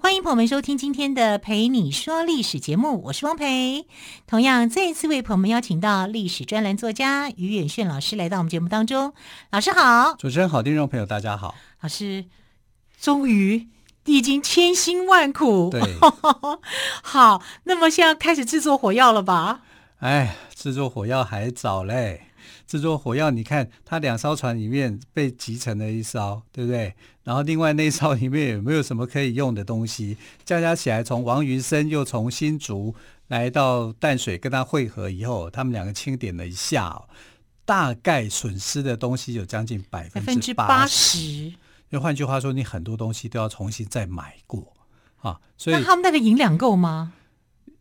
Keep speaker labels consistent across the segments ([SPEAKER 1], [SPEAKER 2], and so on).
[SPEAKER 1] 欢迎朋友们收听今天的《陪你说历史》节目，我是汪培。同样，再一次为朋友们邀请到历史专栏作家于远炫老师来到我们节目当中。老师好，
[SPEAKER 2] 主持人好，听众朋友大家好。
[SPEAKER 1] 老师，终于历经千辛万苦，
[SPEAKER 2] 对，
[SPEAKER 1] 好，那么现在开始制作火药了吧？
[SPEAKER 2] 哎，制作火药还早嘞。制作火药，你看它两艘船里面被集成了一艘，对不对？然后另外那艘里面有没有什么可以用的东西？加加起来，从王云生又从新竹来到淡水跟他会合以后，他们两个清点了一下，大概损失的东西有将近百分之八十。就换句话说，你很多东西都要重新再买过啊。所以
[SPEAKER 1] 那他们那个银两够吗？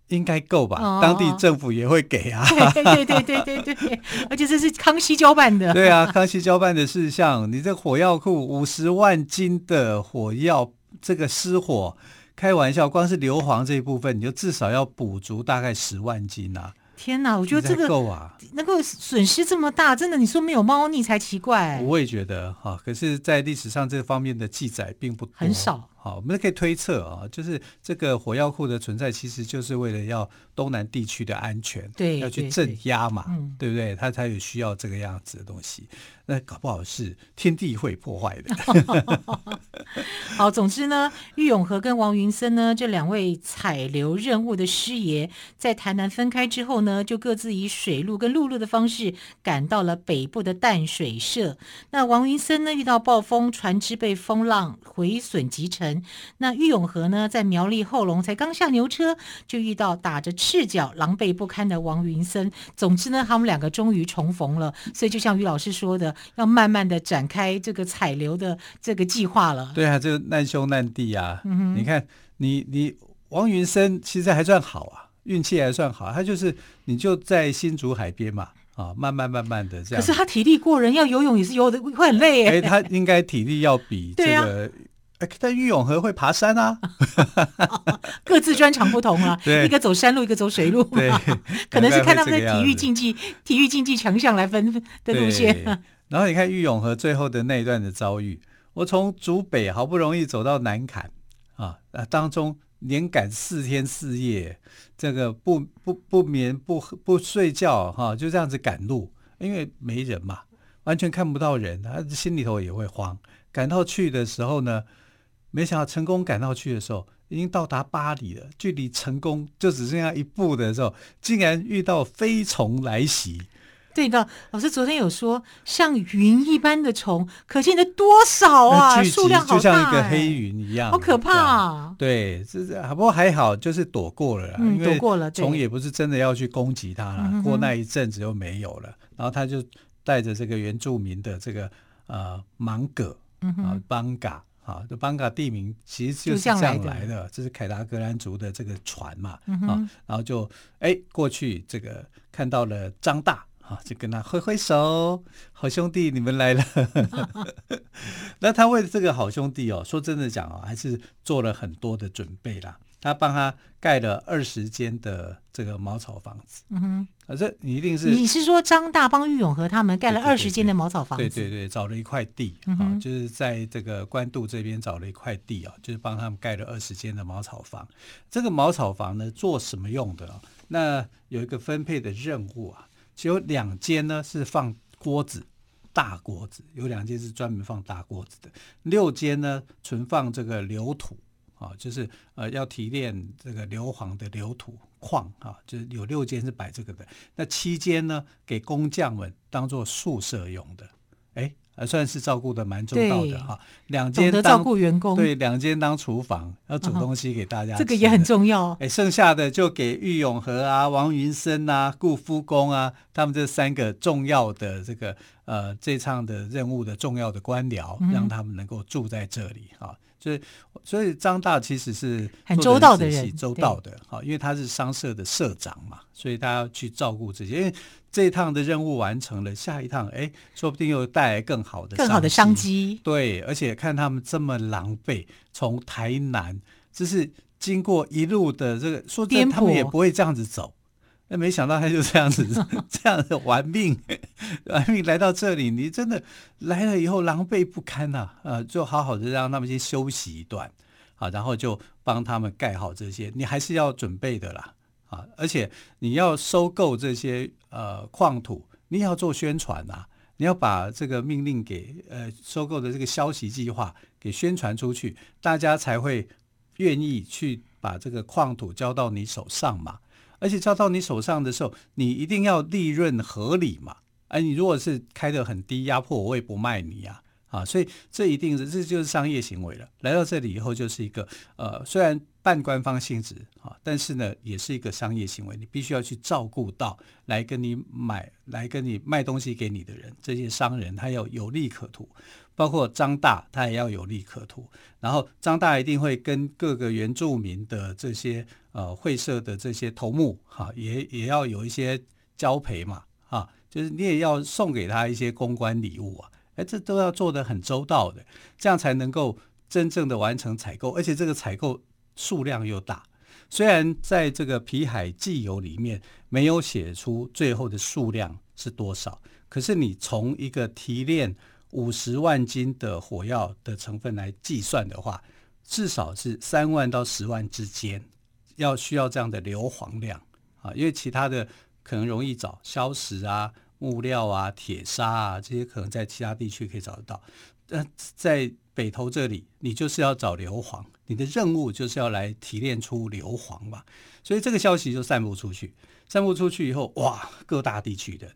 [SPEAKER 2] 应该够吧，哦，当地政府也会给啊。
[SPEAKER 1] 对对对对对对对，而且这是康熙交办的。
[SPEAKER 2] 对啊，康熙交办的事项，你这火药库五十万斤的火药，这个失火，开玩笑，光是硫磺这一部分，你就至少要补足大概十万斤啊。
[SPEAKER 1] 天哪，我觉得这个够啊，能够损失这么大，真的，你说没有猫腻才奇怪。
[SPEAKER 2] 我也觉得哈，可是，在历史上这方面的记载并不多，
[SPEAKER 1] 很少。
[SPEAKER 2] 好，我们可以推测啊，就是这个火药库的存在，其实就是为了要东南地区的安全，
[SPEAKER 1] 对，
[SPEAKER 2] 要去镇压嘛，对，不对？他才有需要这个样子的东西。那搞不好是天地会破坏的。
[SPEAKER 1] 好，总之呢，郁永和跟王云森呢这两位采硫任务的师爷，在台南分开之后呢，就各自以水路跟陆路的方式赶到了北部的淡水社。那王云森呢遇到暴风，船只被风浪毁损击沉。那郁永和呢在苗栗后龙才刚下牛车，就遇到打着赤脚、狼狈不堪的王云森。总之呢，他们两个终于重逢了。所以就像于老师说的。要慢慢的展开这个采流的这个计划了。
[SPEAKER 2] 对啊，这个难兄难弟啊。嗯、你看，你你王云森其实还算好啊，运气还算好。他就是你就在新竹海边嘛，啊，慢慢慢慢的这样。
[SPEAKER 1] 可是他体力过人，要游泳也是游的会很累哎。
[SPEAKER 2] 他应该体力要比这个。但玉永和会爬山啊，
[SPEAKER 1] 各自专长不同啊，一个走山路，一个走水路，对，可能是看他们的体育竞技、体育竞技强项来分的路线。
[SPEAKER 2] 然后你看玉永和最后的那一段的遭遇，我从竹北好不容易走到南坎啊，当中连赶四天四夜，这个不不不眠不不睡觉哈、啊，就这样子赶路，因为没人嘛，完全看不到人，他心里头也会慌。赶到去的时候呢，没想到成功赶到去的时候，已经到达巴黎了，距离成功就只剩下一步的时候，竟然遇到飞虫来袭。
[SPEAKER 1] 对的，老师昨天有说，像云一般的虫，可见的多少啊？数量好大，
[SPEAKER 2] 就像一个黑云一样，
[SPEAKER 1] 好可怕啊！
[SPEAKER 2] 对，这是不过还好，就是躲过了啦，
[SPEAKER 1] 嗯，
[SPEAKER 2] 因为
[SPEAKER 1] 躲过了，
[SPEAKER 2] 虫也不是真的要去攻击它了，嗯。过那一阵子又没有了，然后他就带着这个原住民的这个呃芒葛啊邦嘎啊，这邦嘎地名其实就是这样来的，这是凯达格兰族的这个船嘛，嗯、啊，然后就哎过去这个看到了张大。啊，就跟他挥挥手，好兄弟，你们来了。那他为这个好兄弟哦，说真的讲哦，还是做了很多的准备啦。他帮他盖了二十间的这个茅草房子。嗯哼，啊，这你一定是
[SPEAKER 1] 你是说张大帮玉永和他们盖了二十间的茅草房子？
[SPEAKER 2] 对对对，找了一块地啊、嗯，就是在这个官渡这边找了一块地啊，就是帮他们盖了二十间的茅草房。这个茅草房呢，做什么用的？那有一个分配的任务啊。只有两间呢是放锅子，大锅子，有两间是专门放大锅子的。六间呢存放这个硫土啊，就是呃要提炼这个硫磺的硫土矿啊，就是有六间是摆这个的。那七间呢给工匠们当做宿舍用的，哎。还算是照顾的蛮周到的哈，两间当
[SPEAKER 1] 照顾员工，
[SPEAKER 2] 对，两间当厨房，要煮东西给大家，
[SPEAKER 1] 这个也很重要。
[SPEAKER 2] 哎，剩下的就给玉永和啊、王云生啊、顾夫公啊，他们这三个重要的这个呃这场的任务的重要的官僚，让他们能够住在这里啊。所以所以张大其实是
[SPEAKER 1] 很周到的人，
[SPEAKER 2] 周到的，好，因为他是商社的社长嘛，所以他要去照顾这些。因为这一趟的任务完成了，下一趟哎，说不定又带来更好的
[SPEAKER 1] 更好的商机。
[SPEAKER 2] 对，而且看他们这么狼狈，从台南，就是经过一路的这个，说真的，他们也不会这样子走。那没想到他就这样子，这样子玩命，玩命来到这里。你真的来了以后狼狈不堪呐、啊，呃，就好好的让他们先休息一段，啊，然后就帮他们盖好这些。你还是要准备的啦，啊，而且你要收购这些呃矿土，你要做宣传呐、啊，你要把这个命令给呃收购的这个消息计划给宣传出去，大家才会愿意去把这个矿土交到你手上嘛。而且交到你手上的时候，你一定要利润合理嘛？哎，你如果是开得很低，压迫我，我也不卖你呀，啊，所以这一定是这就是商业行为了。来到这里以后，就是一个呃，虽然半官方性质啊，但是呢，也是一个商业行为，你必须要去照顾到来跟你买、来跟你卖东西给你的人，这些商人他要有利可图。包括张大，他也要有利可图。然后张大一定会跟各个原住民的这些呃会社的这些头目哈，也也要有一些交陪嘛，哈，就是你也要送给他一些公关礼物啊，哎，这都要做得很周到的，这样才能够真正的完成采购，而且这个采购数量又大。虽然在这个皮海纪游里面没有写出最后的数量是多少，可是你从一个提炼。五十万斤的火药的成分来计算的话，至少是三万到十万之间，要需要这样的硫磺量啊，因为其他的可能容易找，硝石啊、木料啊、铁砂啊这些，可能在其他地区可以找得到。但在北投这里，你就是要找硫磺，你的任务就是要来提炼出硫磺嘛，所以这个消息就散布出去，散布出去以后，哇，各大地区的。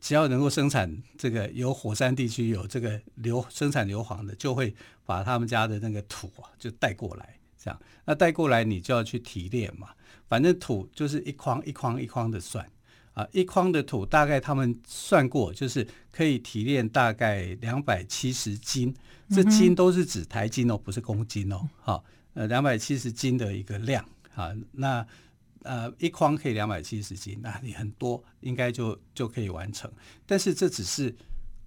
[SPEAKER 2] 只要能够生产这个有火山地区有这个硫生产硫磺的，就会把他们家的那个土啊就带过来，这样那带过来你就要去提炼嘛，反正土就是一筐一筐一筐的算啊，一筐的土大概他们算过就是可以提炼大概两百七十斤，这斤都是指台斤哦，不是公斤哦，好，呃两百七十斤的一个量啊，那。呃，一筐可以两百七十斤，那你很多应该就就可以完成。但是这只是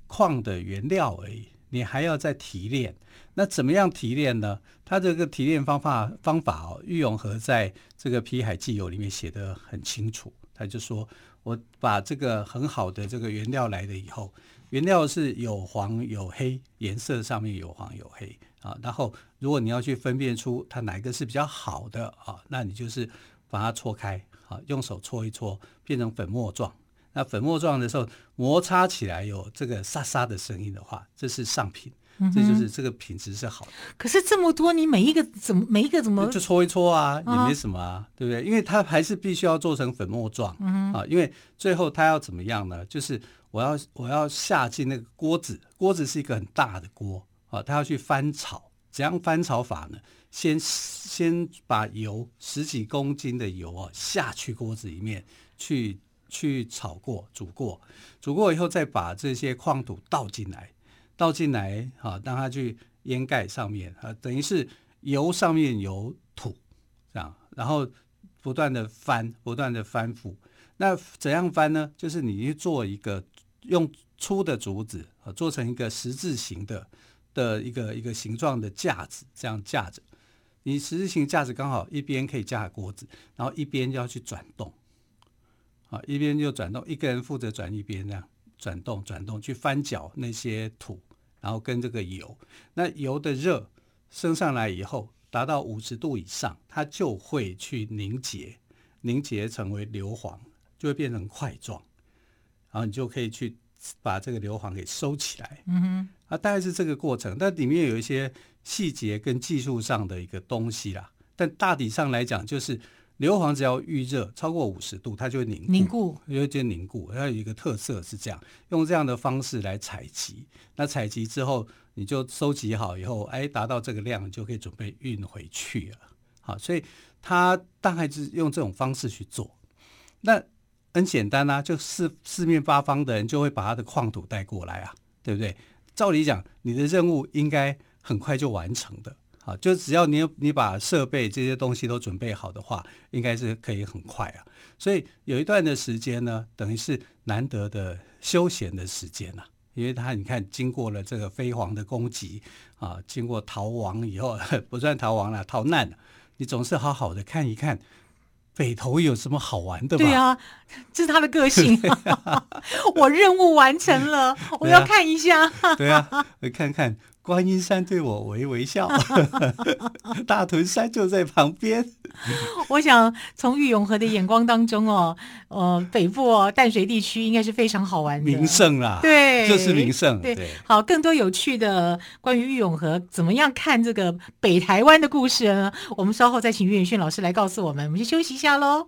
[SPEAKER 2] 矿的原料而已，你还要再提炼。那怎么样提炼呢？它这个提炼方法方法哦，玉永和在这个《皮海纪游》里面写得很清楚。他就说，我把这个很好的这个原料来了以后，原料是有黄有黑，颜色上面有黄有黑啊。然后如果你要去分辨出它哪一个是比较好的啊，那你就是。把它搓开，好，用手搓一搓，变成粉末状。那粉末状的时候，摩擦起来有这个沙沙的声音的话，这是上品，嗯、这就是这个品质是好的。
[SPEAKER 1] 可是这么多，你每一个怎么每一个怎么
[SPEAKER 2] 就搓一搓啊，也没什么啊，啊对不对？因为它还是必须要做成粉末状、嗯、啊，因为最后它要怎么样呢？就是我要我要下进那个锅子，锅子是一个很大的锅啊，它要去翻炒，怎样翻炒法呢？先先把油十几公斤的油啊下去锅子里面去去炒过煮过煮过以后再把这些矿土倒进来倒进来啊，让它去淹盖上面啊，等于是油上面有土这样，然后不断的翻不断的翻覆。那怎样翻呢？就是你去做一个用粗的竹子啊做成一个十字形的的一个一个形状的架子，这样架着。你实质性架子刚好一边可以架锅子，然后一边就要去转动，啊，一边就转动，一个人负责转一边，这样转动转动去翻搅那些土，然后跟这个油，那油的热升上来以后，达到五十度以上，它就会去凝结，凝结成为硫磺，就会变成块状，然后你就可以去把这个硫磺给收起来。嗯哼，啊，大概是这个过程，但里面有一些。细节跟技术上的一个东西啦，但大体上来讲，就是硫磺只要预热超过五十度，它就会凝固，
[SPEAKER 1] 凝固，
[SPEAKER 2] 就凝固。它有一个特色是这样，用这样的方式来采集。那采集之后，你就收集好以后，哎，达到这个量，就可以准备运回去了。好，所以它大概是用这种方式去做。那很简单啊，就四四面八方的人就会把他的矿土带过来啊，对不对？照理讲，你的任务应该。很快就完成的啊，就只要你你把设备这些东西都准备好的话，应该是可以很快啊。所以有一段的时间呢，等于是难得的休闲的时间啊，因为他你看，经过了这个飞黄的攻击啊，经过逃亡以后，不算逃亡了，逃难了，你总是好好的看一看。北投有什么好玩的吗？
[SPEAKER 1] 对啊，这是他的个性。啊、我任务完成了，我要看一下。
[SPEAKER 2] 对啊，我看看。观音山对我微微笑，大屯山就在旁边。
[SPEAKER 1] 我想从玉永和的眼光当中哦，呃，北部哦淡水地区应该是非常好玩的
[SPEAKER 2] 名胜啦，
[SPEAKER 1] 对，
[SPEAKER 2] 就是名胜。对，
[SPEAKER 1] 对好，更多有趣的关于玉永和怎么样看这个北台湾的故事呢？我们稍后再请岳远逊老师来告诉我们。我们先休息一下喽。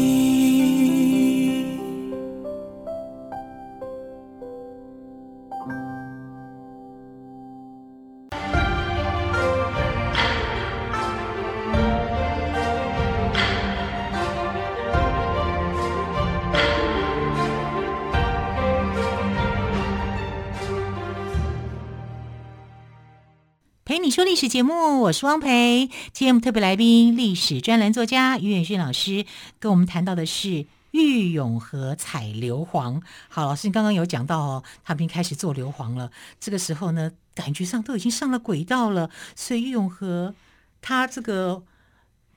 [SPEAKER 1] 史节目，我是汪培。今天我们特别来宾，历史专栏作家于远逊老师，跟我们谈到的是玉永和采硫磺。好，老师，你刚刚有讲到哦，他们已经开始做硫磺了。这个时候呢，感觉上都已经上了轨道了，所以玉永和他这个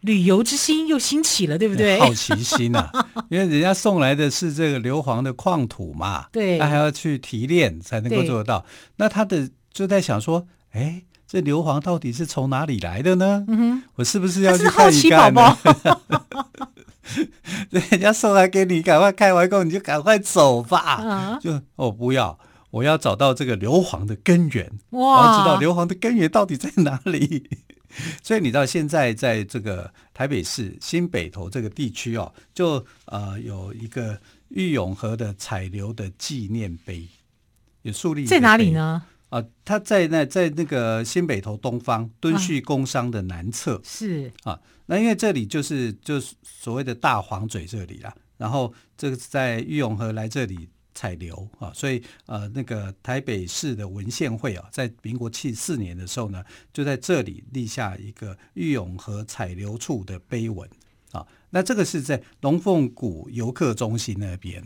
[SPEAKER 1] 旅游之心又兴起了，对不对？
[SPEAKER 2] 好奇心啊，因为人家送来的是这个硫磺的矿土嘛，
[SPEAKER 1] 对，
[SPEAKER 2] 他还要去提炼才能够做得到。那他的就在想说，哎。这硫磺到底是从哪里来的呢？嗯哼，我是不是要去看一看呢？人家送来给你，赶快开完工你就赶快走吧。嗯、就哦，不要，我要找到这个硫磺的根源。哇，我要知道硫磺的根源到底在哪里。所以你知道现在在这个台北市新北投这个地区哦，就呃有一个玉永河的采硫的纪念碑，有树立在哪里呢？啊，他在那在那个新北投东方敦叙工商的南侧，
[SPEAKER 1] 是。
[SPEAKER 2] 啊，那因为这里就是就是所谓的大黄嘴这里啦，然后这个在玉永河来这里采流啊，所以呃那个台北市的文献会啊，在民国七四年的时候呢，就在这里立下一个玉永河采流处的碑文。啊，那这个是在龙凤谷游客中心那边。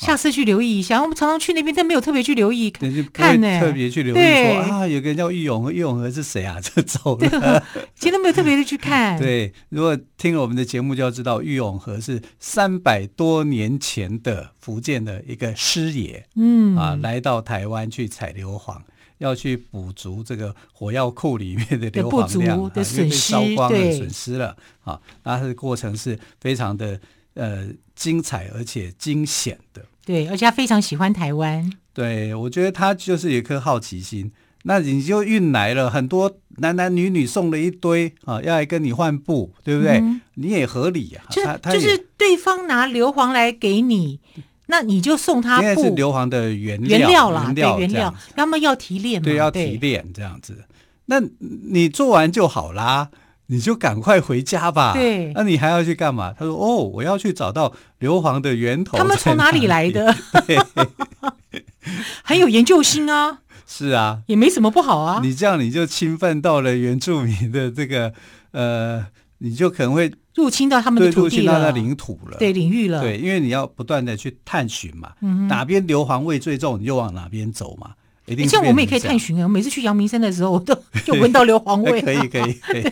[SPEAKER 1] 下次去留意一下，我们常常去那边，但没有特别去留意看呢。
[SPEAKER 2] 特别去留意说啊，有个人叫郁永和，郁永和是谁啊？这走了，
[SPEAKER 1] 其实都没有特别的去看。
[SPEAKER 2] 对，如果听了我们的节目，就要知道郁永和是三百多年前的福建的一个师爷，嗯啊，来到台湾去采硫磺，要去补足这个火药库里面的硫磺量
[SPEAKER 1] 的损失，
[SPEAKER 2] 烧光了，损失了啊。那它的过程是非常的。呃，精彩而且惊险的，
[SPEAKER 1] 对，而且他非常喜欢台湾。
[SPEAKER 2] 对，我觉得他就是有一颗好奇心。那你就运来了很多男男女女，送了一堆啊，要来跟你换布，对不对？嗯、你也合理啊。
[SPEAKER 1] 就是就是对方拿硫磺来给你，那你就送他布。
[SPEAKER 2] 现在是硫磺的原料，
[SPEAKER 1] 原料啦，对，原料。那么要提炼嘛，
[SPEAKER 2] 对，要提炼这样子。那你做完就好啦。你就赶快回家吧。
[SPEAKER 1] 对，
[SPEAKER 2] 那你还要去干嘛？他说：“哦，我要去找到硫磺的源头。”
[SPEAKER 1] 他们从哪里来的？对，很有研究心啊。
[SPEAKER 2] 是啊，
[SPEAKER 1] 也没什么不好啊。
[SPEAKER 2] 你这样你就侵犯到了原住民的这个呃，你就可能会
[SPEAKER 1] 入侵到他们的土地了，
[SPEAKER 2] 入侵到他领土了，
[SPEAKER 1] 对，领域了。
[SPEAKER 2] 对，因为你要不断的去探寻嘛，嗯、哪边硫磺味最重，你就往哪边走嘛。
[SPEAKER 1] 像我们也可以探寻啊！每次去阳明山的时候，我都 就闻到硫磺味。
[SPEAKER 2] 可以可以 可以，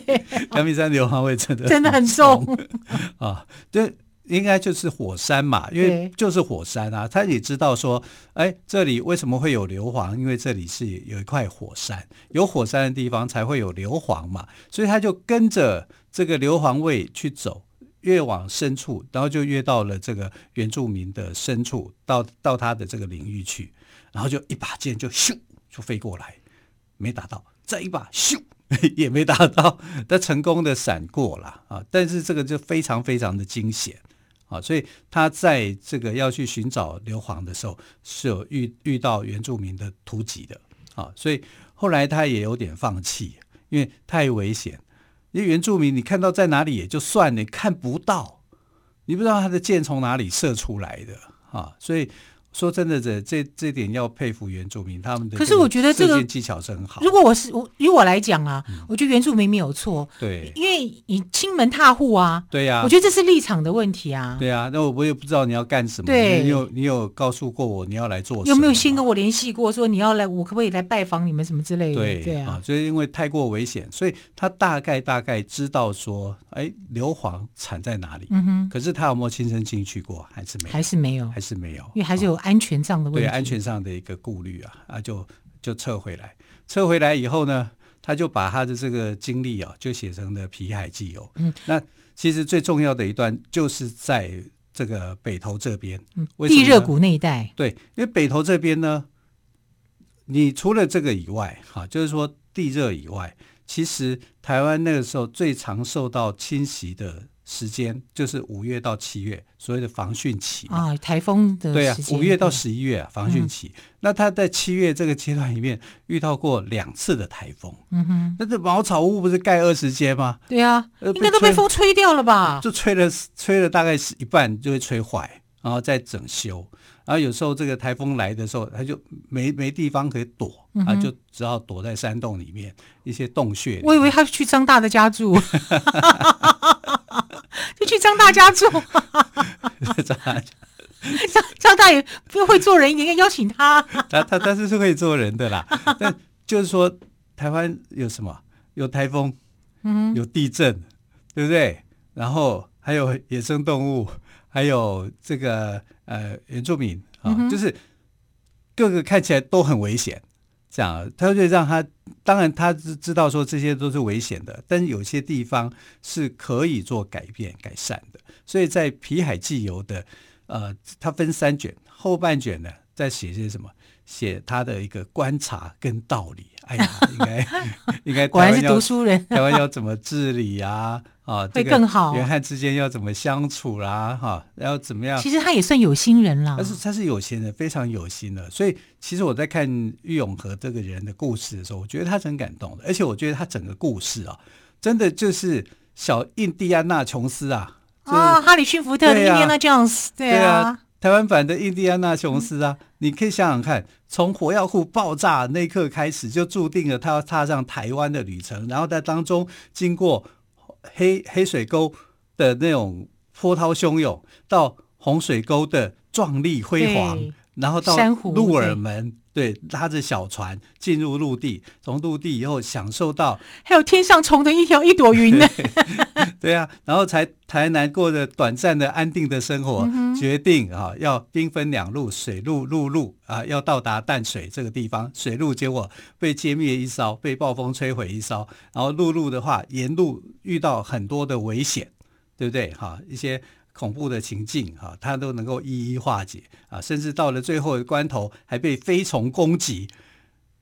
[SPEAKER 2] 阳明山硫磺味真的
[SPEAKER 1] 真的很重
[SPEAKER 2] 啊！这应该就是火山嘛，因为就是火山啊。他也知道说，哎，这里为什么会有硫磺？因为这里是有一块火山，有火山的地方才会有硫磺嘛。所以他就跟着这个硫磺味去走，越往深处，然后就越到了这个原住民的深处，到到他的这个领域去。然后就一把剑就咻就飞过来，没打到，再一把咻 也没打到，他成功的闪过了啊，但是这个就非常非常的惊险啊，所以他在这个要去寻找硫磺的时候，是有遇遇到原住民的突击的啊，所以后来他也有点放弃，因为太危险，因为原住民你看到在哪里也就算了，你看不到，你不知道他的箭从哪里射出来的啊，所以。说真的，这这这点要佩服原住民，他们的可是我觉得这个技巧是很好。
[SPEAKER 1] 如果我是我，以我来讲啊，嗯、我觉得原住民没有错，
[SPEAKER 2] 对，
[SPEAKER 1] 因为你亲门踏户啊，
[SPEAKER 2] 对呀、啊，
[SPEAKER 1] 我觉得这是立场的问题啊，
[SPEAKER 2] 对啊，那我我也不知道你要干什么，
[SPEAKER 1] 对，
[SPEAKER 2] 你有你有告诉过我你要来做什么，
[SPEAKER 1] 有没有先跟我联系过，说你要来，我可不可以来拜访你们什么之类的？
[SPEAKER 2] 对
[SPEAKER 1] 对啊，
[SPEAKER 2] 所以因为太过危险，所以他大概大概知道说，哎，硫磺产在哪里，嗯哼，可是他有没有亲身进去过，还是没有，
[SPEAKER 1] 还是没有，
[SPEAKER 2] 还是没有，
[SPEAKER 1] 因为还是有安全上的问题。
[SPEAKER 2] 对安全上的一个顾虑啊啊，就就撤回来，撤回来以后呢，他就把他的这个经历啊，就写成了《皮海纪游》。嗯，那其实最重要的一段就是在这个北投这边，嗯，
[SPEAKER 1] 地热谷那一带。
[SPEAKER 2] 对，因为北投这边呢，你除了这个以外，哈，就是说地热以外，其实台湾那个时候最常受到侵袭的。时间就是五月到七月，所谓的防汛期
[SPEAKER 1] 啊，台风的
[SPEAKER 2] 对啊，五月到十一月啊，防汛期。嗯、那他在七月这个阶段里面遇到过两次的台风，嗯哼，那这茅草屋不是盖二十间吗？
[SPEAKER 1] 对啊，应该都被风吹掉了吧？
[SPEAKER 2] 就吹了，吹了大概是一半就会吹坏，然后再整修。然后有时候这个台风来的时候，他就没没地方可以躲，他就只好躲在山洞里面一些洞穴。
[SPEAKER 1] 我以为他去张大的家住。就去张大家住，张大 张张大爷不会做人，应该邀请他。
[SPEAKER 2] 他他他是是会做人的啦，但就是说台湾有什么？有台风，嗯，有地震，对不对？然后还有野生动物，还有这个呃原住民啊，嗯、就是各个看起来都很危险。这样，他就让他，当然他知知道说这些都是危险的，但是有些地方是可以做改变改善的。所以在皮海纪游的，呃，它分三卷，后半卷呢在写些什么？写他的一个观察跟道理。哎呀，应该 应该
[SPEAKER 1] 果然是读书人。
[SPEAKER 2] 台湾要怎么治理啊？啊，
[SPEAKER 1] 会更好。
[SPEAKER 2] 元汉之间要怎么相处啦、啊？哈，要怎么样？
[SPEAKER 1] 其实他也算有心人啦。
[SPEAKER 2] 但是他是有心人，非常有心的。所以其实我在看郁永和这个人的故事的时候，我觉得他是很感动的。而且我觉得他整个故事啊，真的就是小印第安纳琼斯啊。
[SPEAKER 1] 啊，哈里逊福特的印第安纳琼斯，对啊。
[SPEAKER 2] 台湾版的印第安纳琼斯啊，你可以想想看，从火药库爆炸那一刻开始，就注定了他要踏上台湾的旅程，然后在当中经过黑黑水沟的那种波涛汹涌，到洪水沟的壮丽辉煌，然后到鹿耳门。对，拉着小船进入陆地，从陆地以后享受到，
[SPEAKER 1] 还有天上虫的一条一朵云呢。
[SPEAKER 2] 对啊，然后才台南过着短暂的安定的生活，嗯、决定啊要兵分两路，水路陆路啊要到达淡水这个地方，水路结果被歼灭一艘，被暴风摧毁一艘，然后陆路的话沿路遇到很多的危险，对不对？哈，一些。恐怖的情境，哈，他都能够一一化解啊，甚至到了最后的关头，还被飞虫攻击。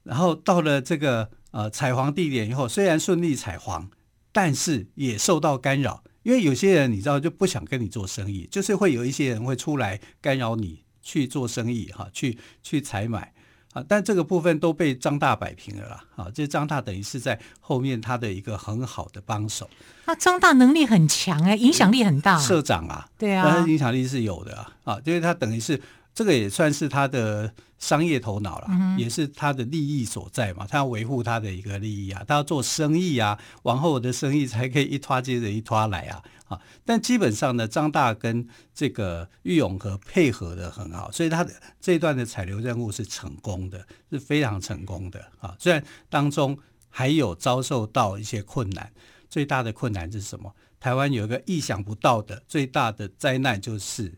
[SPEAKER 2] 然后到了这个呃采黄地点以后，虽然顺利采黄，但是也受到干扰，因为有些人你知道就不想跟你做生意，就是会有一些人会出来干扰你去做生意，哈，去去采买。啊，但这个部分都被张大摆平了啦。啊，这张大等于是在后面他的一个很好的帮手。
[SPEAKER 1] 那张大能力很强哎，影响力很大。
[SPEAKER 2] 社长啊，
[SPEAKER 1] 对啊，
[SPEAKER 2] 他影响力是有的啊。啊，因为他等于是这个也算是他的商业头脑了，嗯、也是他的利益所在嘛。他要维护他的一个利益啊，他要做生意啊，往后的生意才可以一拖接着一拖来啊。啊，但基本上呢，张大跟这个玉永和配合的很好，所以他的这一段的采留任务是成功的，是非常成功的啊。虽然当中还有遭受到一些困难，最大的困难是什么？台湾有一个意想不到的最大的灾难就是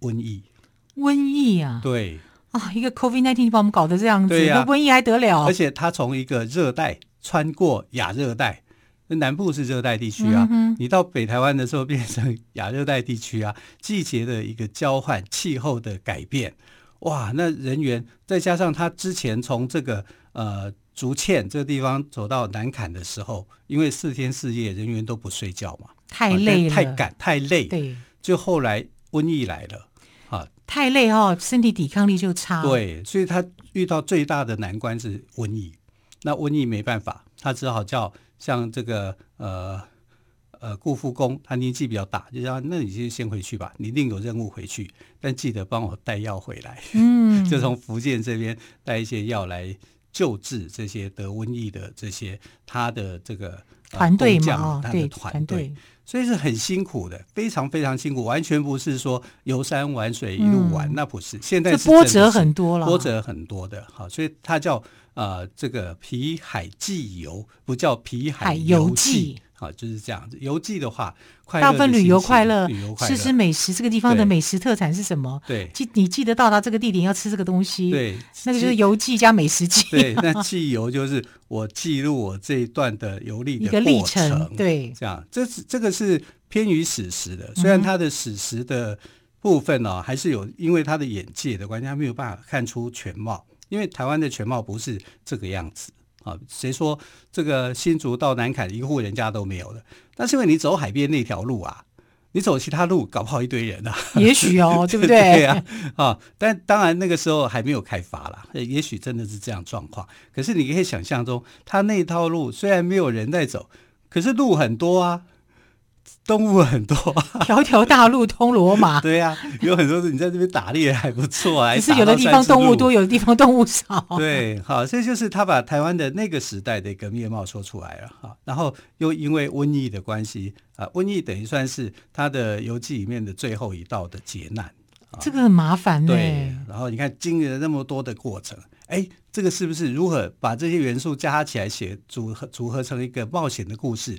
[SPEAKER 2] 瘟疫。
[SPEAKER 1] 瘟疫啊？
[SPEAKER 2] 对
[SPEAKER 1] 啊，一个 COVID-19 把我们搞得这样子，瘟疫还得了？
[SPEAKER 2] 而且它从一个热带穿过亚热带。南部是热带地区啊，嗯、你到北台湾的时候变成亚热带地区啊，季节的一个交换，气候的改变，哇，那人员再加上他之前从这个呃竹堑这个地方走到南坎的时候，因为四天四夜人员都不睡觉嘛，
[SPEAKER 1] 太累了，
[SPEAKER 2] 太赶太累，
[SPEAKER 1] 对，
[SPEAKER 2] 就后来瘟疫来了，啊，
[SPEAKER 1] 太累哦，身体抵抗力就差，
[SPEAKER 2] 对，所以他遇到最大的难关是瘟疫，那瘟疫没办法，他只好叫像这个呃呃顾复恭，他年纪比较大，就说那你就先回去吧，你另有任务回去，但记得帮我带药回来，嗯，就从福建这边带一些药来。救治这些得瘟疫的这些他的这个
[SPEAKER 1] 团队嘛，
[SPEAKER 2] 呃、他的团队，所以是很辛苦的，非常非常辛苦，完全不是说游山玩水一路玩，嗯、那不是。现在是，
[SPEAKER 1] 波折很多了，
[SPEAKER 2] 波折很多的，好，所以它叫呃这个皮海纪游，不叫皮海游记。啊，就是这样子。游记的话，快乐
[SPEAKER 1] 大部分旅游快乐，吃吃美食。这个地方的美食特产是什么？
[SPEAKER 2] 对，
[SPEAKER 1] 记你记得到达这个地点要吃这个东西。
[SPEAKER 2] 对，
[SPEAKER 1] 那个就是游记加美食记。
[SPEAKER 2] 对，那记游就是我记录我这一段的游历的
[SPEAKER 1] 一个历程。对，
[SPEAKER 2] 这样，这是这个是偏于史实的。虽然它的史实的部分呢、哦，还是有，因为他的眼界的关系，他没有办法看出全貌。因为台湾的全貌不是这个样子。啊，谁说这个新竹到南崁一户人家都没有的？那是因为你走海边那条路啊，你走其他路搞不好一堆人啊。
[SPEAKER 1] 也许哦，对不对？
[SPEAKER 2] 对啊，啊，但当然那个时候还没有开发啦，也许真的是这样状况。可是你可以想象中，他那套路虽然没有人在走，可是路很多啊。动物很多，
[SPEAKER 1] 条条大路通罗马。
[SPEAKER 2] 对呀、啊，有很多是你在这边打猎还不错啊。
[SPEAKER 1] 只是有的地方动物多，有的地方动物少。
[SPEAKER 2] 对，好，这就是他把台湾的那个时代的一个面貌说出来了哈。然后又因为瘟疫的关系啊，瘟疫等于算是他的游记里面的最后一道的劫难。
[SPEAKER 1] 这个很麻烦呢。
[SPEAKER 2] 对，然后你看经历了那么多的过程，哎，这个是不是如何把这些元素加起来写组合组合成一个冒险的故事？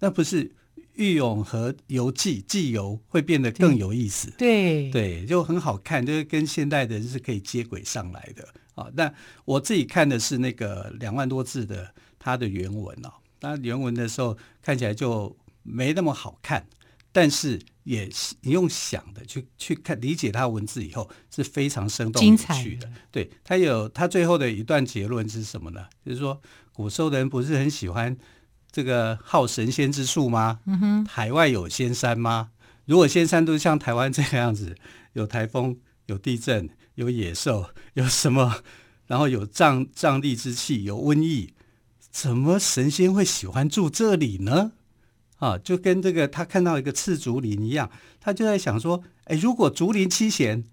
[SPEAKER 2] 那不是？郁永和游记记游会变得更有意思，
[SPEAKER 1] 对
[SPEAKER 2] 对，就很好看，就是跟现代的人是可以接轨上来的啊。那我自己看的是那个两万多字的它的原文哦，那原文的时候看起来就没那么好看，但是也你用想的去去看理解它文字以后是非常生动有趣的。对，它有它最后的一段结论是什么呢？就是说古时候的人不是很喜欢。这个好神仙之术吗？嗯哼，海外有仙山吗？如果仙山都像台湾这个样子，有台风、有地震、有野兽、有什么，然后有瘴瘴地之气、有瘟疫，怎么神仙会喜欢住这里呢？啊，就跟这个他看到一个赤竹林一样，他就在想说：哎，如果竹林七贤，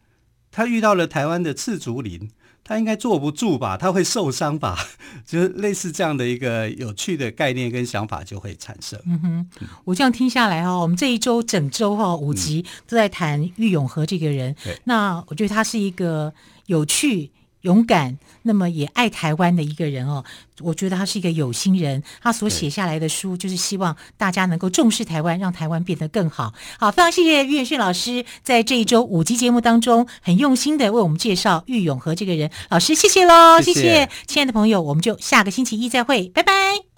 [SPEAKER 2] 他遇到了台湾的赤竹林。他应该坐不住吧？他会受伤吧？就是类似这样的一个有趣的概念跟想法就会产生。
[SPEAKER 1] 嗯哼，我这样听下来哈，我们这一周整周哈五集都在谈郁永和这个人。
[SPEAKER 2] 嗯、
[SPEAKER 1] 那我觉得他是一个有趣。勇敢，那么也爱台湾的一个人哦，我觉得他是一个有心人。他所写下来的书，就是希望大家能够重视台湾，让台湾变得更好。好，非常谢谢岳远逊老师在这一周五集节目当中很用心的为我们介绍郁永和这个人。老师，谢谢喽，谢谢亲爱的朋友，我们就下个星期一再会，拜拜。